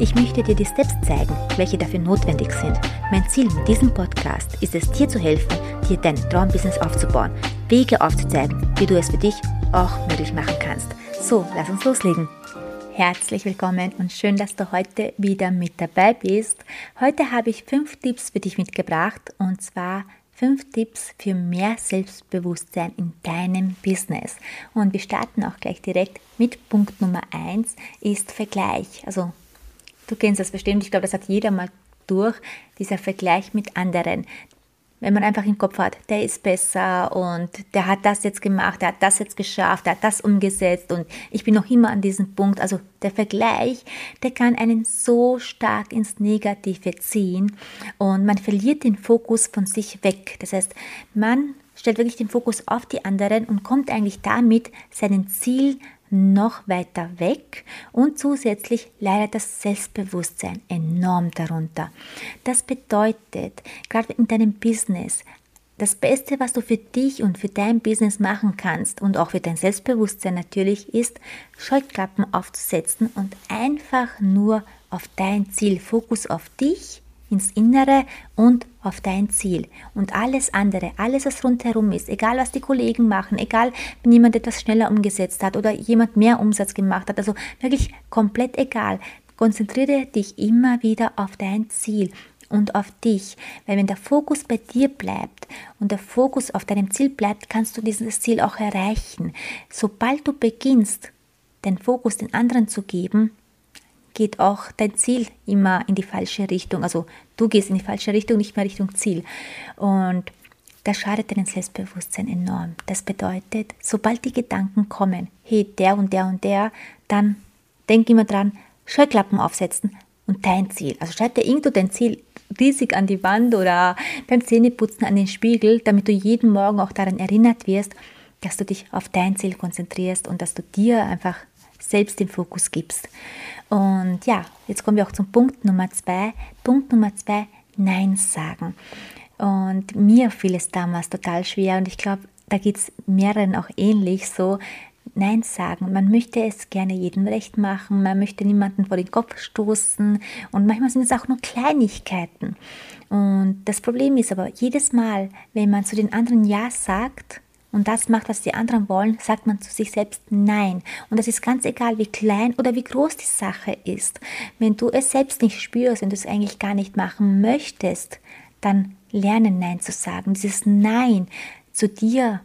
Ich möchte dir die Steps zeigen, welche dafür notwendig sind. Mein Ziel mit diesem Podcast ist es, dir zu helfen, dir dein Traumbusiness aufzubauen, Wege aufzuzeigen, wie du es für dich auch möglich machen kannst. So, lass uns loslegen. Herzlich willkommen und schön, dass du heute wieder mit dabei bist. Heute habe ich fünf Tipps für dich mitgebracht und zwar fünf Tipps für mehr Selbstbewusstsein in deinem Business. Und wir starten auch gleich direkt mit Punkt Nummer eins ist Vergleich. Also Du kennst das bestimmt, ich glaube, das hat jeder mal durch, dieser Vergleich mit anderen. Wenn man einfach im Kopf hat, der ist besser und der hat das jetzt gemacht, der hat das jetzt geschafft, der hat das umgesetzt und ich bin noch immer an diesem Punkt. Also der Vergleich, der kann einen so stark ins Negative ziehen und man verliert den Fokus von sich weg. Das heißt, man stellt wirklich den Fokus auf die anderen und kommt eigentlich damit seinen Ziel noch weiter weg und zusätzlich leidet das Selbstbewusstsein enorm darunter. Das bedeutet, gerade in deinem Business, das Beste, was du für dich und für dein Business machen kannst und auch für dein Selbstbewusstsein natürlich, ist, Scheuklappen aufzusetzen und einfach nur auf dein Ziel, Fokus auf dich ins Innere und auf dein Ziel. Und alles andere, alles was rundherum ist, egal was die Kollegen machen, egal wenn jemand etwas schneller umgesetzt hat oder jemand mehr Umsatz gemacht hat, also wirklich komplett egal. Konzentriere dich immer wieder auf dein Ziel und auf dich. Weil wenn der Fokus bei dir bleibt und der Fokus auf deinem Ziel bleibt, kannst du dieses Ziel auch erreichen. Sobald du beginnst, den Fokus den anderen zu geben, geht auch dein Ziel immer in die falsche Richtung. Also du gehst in die falsche Richtung, nicht mehr Richtung Ziel. Und das schadet deinem Selbstbewusstsein enorm. Das bedeutet, sobald die Gedanken kommen, hey, der und der und der, dann denk immer dran, Scheuklappen aufsetzen und dein Ziel. Also schreib dir irgendwo dein Ziel riesig an die Wand oder beim Zähneputzen an den Spiegel, damit du jeden Morgen auch daran erinnert wirst, dass du dich auf dein Ziel konzentrierst und dass du dir einfach selbst den Fokus gibst. Und ja, jetzt kommen wir auch zum Punkt Nummer zwei. Punkt Nummer zwei, Nein sagen. Und mir fiel es damals total schwer und ich glaube, da geht es mehreren auch ähnlich so. Nein sagen. Man möchte es gerne jedem recht machen, man möchte niemanden vor den Kopf stoßen und manchmal sind es auch nur Kleinigkeiten. Und das Problem ist aber, jedes Mal, wenn man zu den anderen Ja sagt, und das macht, was die anderen wollen, sagt man zu sich selbst Nein. Und das ist ganz egal, wie klein oder wie groß die Sache ist. Wenn du es selbst nicht spürst, wenn du es eigentlich gar nicht machen möchtest, dann lerne Nein zu sagen. Dieses Nein zu dir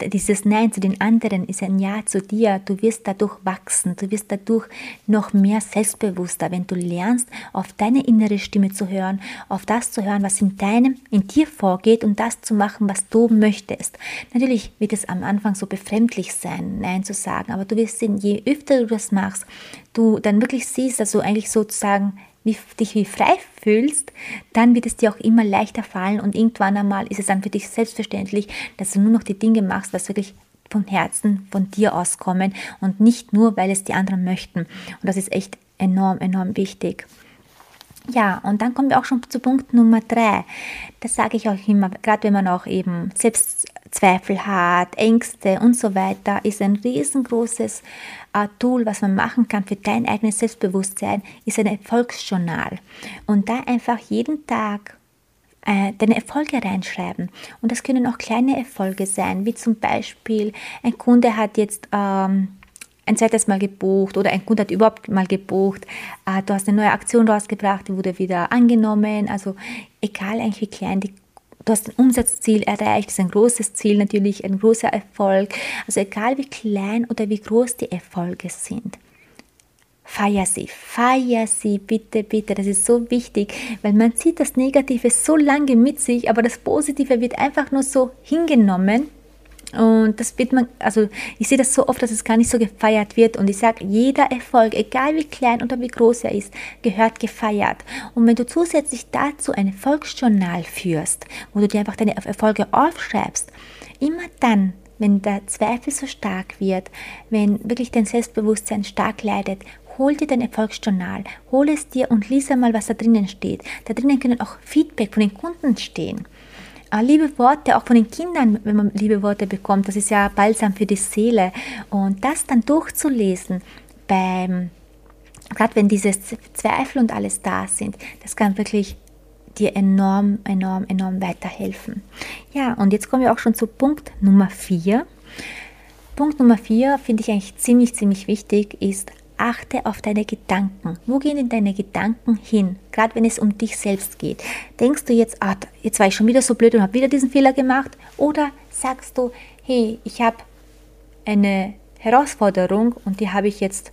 dieses Nein zu den anderen ist ein Ja zu dir. Du wirst dadurch wachsen, du wirst dadurch noch mehr selbstbewusster, wenn du lernst, auf deine innere Stimme zu hören, auf das zu hören, was in deinem, in dir vorgeht und das zu machen, was du möchtest. Natürlich wird es am Anfang so befremdlich sein, Nein zu sagen, aber du wirst sehen, je öfter du das machst, du dann wirklich siehst, dass du eigentlich sozusagen wie, dich wie frei fühlst, dann wird es dir auch immer leichter fallen und irgendwann einmal ist es dann für dich selbstverständlich, dass du nur noch die Dinge machst, was wirklich vom Herzen, von dir auskommen und nicht nur, weil es die anderen möchten. Und das ist echt enorm, enorm wichtig. Ja, und dann kommen wir auch schon zu Punkt Nummer drei. Das sage ich auch immer, gerade wenn man auch eben Selbstzweifel hat, Ängste und so weiter, ist ein riesengroßes äh, Tool, was man machen kann für dein eigenes Selbstbewusstsein, ist ein Erfolgsjournal. Und da einfach jeden Tag äh, deine Erfolge reinschreiben. Und das können auch kleine Erfolge sein, wie zum Beispiel ein Kunde hat jetzt ähm, ein zweites Mal gebucht oder ein Kunde hat überhaupt mal gebucht, äh, du hast eine neue Aktion rausgebracht, die wurde wieder angenommen. Also egal eigentlich wie klein die du hast ein Umsatzziel erreicht, das ist ein großes Ziel natürlich, ein großer Erfolg. Also egal wie klein oder wie groß die Erfolge sind. Feier sie, feier sie, bitte, bitte. Das ist so wichtig, weil man zieht das Negative so lange mit sich, aber das Positive wird einfach nur so hingenommen Und das wird man, also ich sehe das so oft, dass es gar nicht so gefeiert wird. Und ich sage, jeder Erfolg, egal wie klein oder wie groß er ist, gehört gefeiert. Und wenn du zusätzlich dazu ein Erfolgsjournal führst, wo du dir einfach deine Erfolge aufschreibst, immer dann, wenn der Zweifel so stark wird, wenn wirklich dein Selbstbewusstsein stark leidet, hol dir dein Erfolgsjournal, hol es dir und lies einmal, was da drinnen steht. Da drinnen können auch Feedback von den Kunden stehen. Ah, liebe Worte, auch von den Kindern, wenn man liebe Worte bekommt, das ist ja balsam für die Seele. Und das dann durchzulesen, beim, gerade wenn diese Zweifel und alles da sind, das kann wirklich dir enorm, enorm, enorm weiterhelfen. Ja, und jetzt kommen wir auch schon zu Punkt Nummer 4. Punkt Nummer 4 finde ich eigentlich ziemlich, ziemlich wichtig, ist achte auf deine Gedanken. Wo gehen denn deine Gedanken hin? Gerade wenn es um dich selbst geht. Denkst du jetzt, ah, jetzt war ich schon wieder so blöd und habe wieder diesen Fehler gemacht? Oder sagst du, hey, ich habe eine Herausforderung und die habe ich jetzt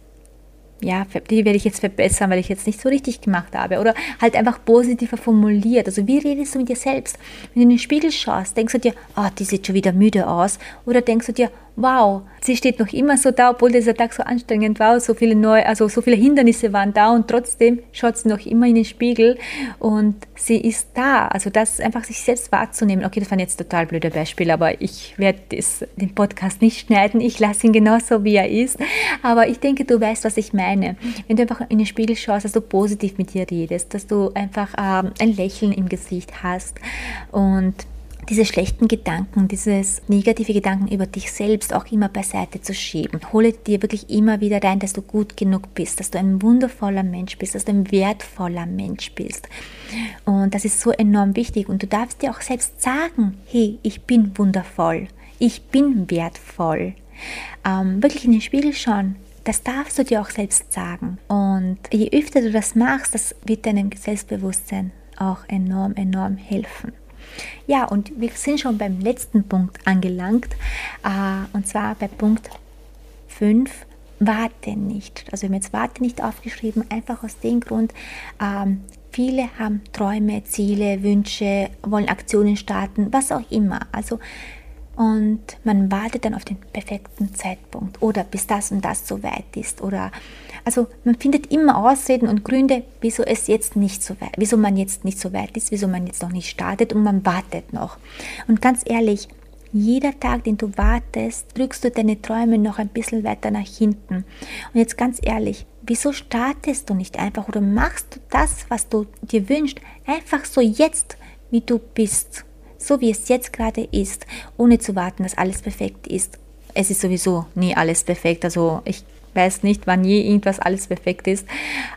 ja, die werde ich jetzt verbessern, weil ich jetzt nicht so richtig gemacht habe. Oder halt einfach positiver formuliert. Also wie redest du mit dir selbst? Wenn du in den Spiegel schaust, denkst du dir, oh, die sieht schon wieder müde aus. Oder denkst du dir, wow, sie steht noch immer so da, obwohl dieser Tag so anstrengend war, so viele neue, also so viele Hindernisse waren da und trotzdem schaut sie noch immer in den Spiegel und sie ist da. Also das einfach sich selbst wahrzunehmen. Okay, das waren jetzt total blöde Beispiele, aber ich werde den Podcast nicht schneiden. Ich lasse ihn genauso, wie er ist. Aber ich denke, du weißt, was ich meine. Wenn du einfach in den Spiegel schaust, dass du positiv mit dir redest, dass du einfach ähm, ein Lächeln im Gesicht hast und diese schlechten Gedanken, dieses negative Gedanken über dich selbst auch immer beiseite zu schieben. Hole dir wirklich immer wieder rein, dass du gut genug bist, dass du ein wundervoller Mensch bist, dass du ein wertvoller Mensch bist. Und das ist so enorm wichtig. Und du darfst dir auch selbst sagen, hey, ich bin wundervoll, ich bin wertvoll. Ähm, wirklich in den Spiegel schauen, das darfst du dir auch selbst sagen. Und je öfter du das machst, das wird deinem Selbstbewusstsein auch enorm, enorm helfen. Ja, und wir sind schon beim letzten Punkt angelangt, äh, und zwar bei Punkt 5. Warte nicht. Also wir haben jetzt Warte nicht aufgeschrieben, einfach aus dem Grund, ähm, viele haben Träume, Ziele, Wünsche, wollen Aktionen starten, was auch immer. Also und man wartet dann auf den perfekten Zeitpunkt oder bis das und das so weit ist oder also man findet immer Ausreden und Gründe, wieso es jetzt nicht so weit, wieso man jetzt nicht so weit ist, wieso man jetzt noch nicht startet und man wartet noch. Und ganz ehrlich, jeder Tag, den du wartest, drückst du deine Träume noch ein bisschen weiter nach hinten. Und jetzt ganz ehrlich, wieso startest du nicht einfach oder machst du das, was du dir wünschst, einfach so jetzt, wie du bist? So wie es jetzt gerade ist, ohne zu warten, dass alles perfekt ist. Es ist sowieso nie alles perfekt. Also ich weiß nicht, wann je irgendwas alles perfekt ist.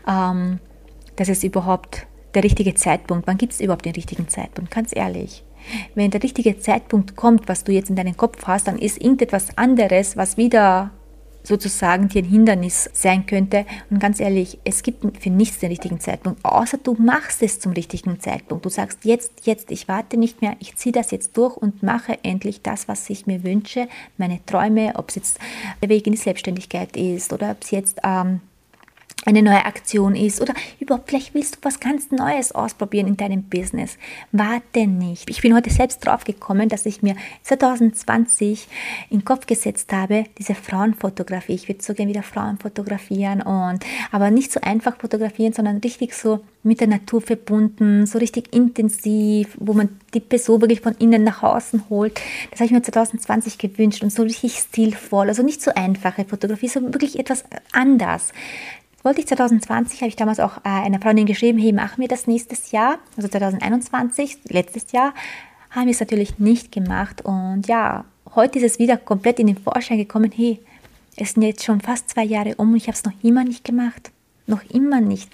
Ähm, das ist überhaupt der richtige Zeitpunkt. Wann gibt es überhaupt den richtigen Zeitpunkt? Ganz ehrlich. Wenn der richtige Zeitpunkt kommt, was du jetzt in deinem Kopf hast, dann ist irgendetwas anderes, was wieder sozusagen dir ein Hindernis sein könnte. Und ganz ehrlich, es gibt für nichts den richtigen Zeitpunkt, außer du machst es zum richtigen Zeitpunkt. Du sagst jetzt, jetzt, ich warte nicht mehr, ich ziehe das jetzt durch und mache endlich das, was ich mir wünsche, meine Träume, ob es jetzt der Weg in die Selbstständigkeit ist oder ob es jetzt ähm, eine neue Aktion ist oder überhaupt vielleicht willst du was ganz Neues ausprobieren in deinem Business. Warte nicht. Ich bin heute selbst drauf gekommen, dass ich mir 2020 in den Kopf gesetzt habe, diese Frauenfotografie. Ich würde so gerne wieder Frauen fotografieren und aber nicht so einfach fotografieren, sondern richtig so mit der Natur verbunden, so richtig intensiv, wo man die Person wirklich von innen nach außen holt. Das habe ich mir 2020 gewünscht und so richtig stilvoll, also nicht so einfache Fotografie, sondern wirklich etwas anders wollte ich 2020, habe ich damals auch äh, einer Freundin geschrieben, hey, machen wir das nächstes Jahr, also 2021, letztes Jahr, haben wir es natürlich nicht gemacht. Und ja, heute ist es wieder komplett in den Vorschein gekommen, hey, es sind jetzt schon fast zwei Jahre um und ich habe es noch immer nicht gemacht. Noch immer nicht.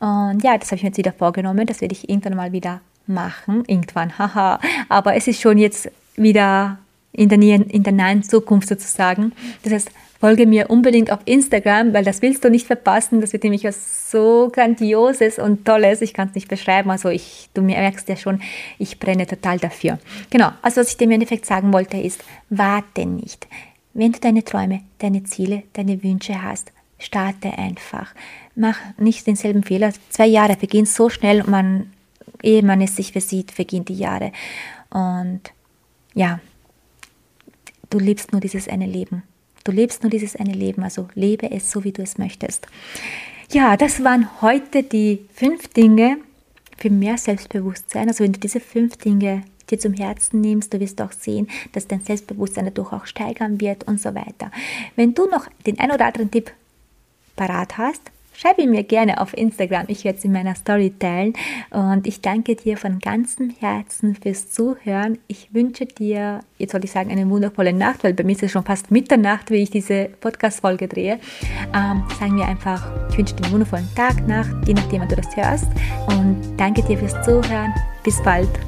Und ja, das habe ich mir jetzt wieder vorgenommen, das werde ich irgendwann mal wieder machen. Irgendwann, haha. Aber es ist schon jetzt wieder in der, in der nahen Zukunft sozusagen. Das heißt, Folge mir unbedingt auf Instagram, weil das willst du nicht verpassen. Das wird nämlich was so Grandioses und Tolles. Ich kann es nicht beschreiben. Also ich, du merkst ja schon, ich brenne total dafür. Genau. Also was ich dir im Endeffekt sagen wollte ist, warte nicht. Wenn du deine Träume, deine Ziele, deine Wünsche hast, starte einfach. Mach nicht denselben Fehler. Zwei Jahre vergehen so schnell, man, ehe man es sich versieht, vergehen die Jahre. Und ja, du lebst nur dieses eine Leben. Du lebst nur dieses eine Leben, also lebe es so, wie du es möchtest. Ja, das waren heute die fünf Dinge für mehr Selbstbewusstsein. Also wenn du diese fünf Dinge dir zum Herzen nimmst, du wirst auch sehen, dass dein Selbstbewusstsein dadurch auch steigern wird und so weiter. Wenn du noch den ein oder anderen Tipp parat hast, Schreib ihn mir gerne auf Instagram. Ich werde es in meiner Story teilen. Und ich danke dir von ganzem Herzen fürs Zuhören. Ich wünsche dir, jetzt soll ich sagen, eine wundervolle Nacht, weil bei mir ist es schon fast Mitternacht, wie ich diese Podcast-Folge drehe. Ähm, sagen wir einfach, ich wünsche dir einen wundervollen Tag, Nacht, je nachdem, wann du das hörst. Und danke dir fürs Zuhören. Bis bald.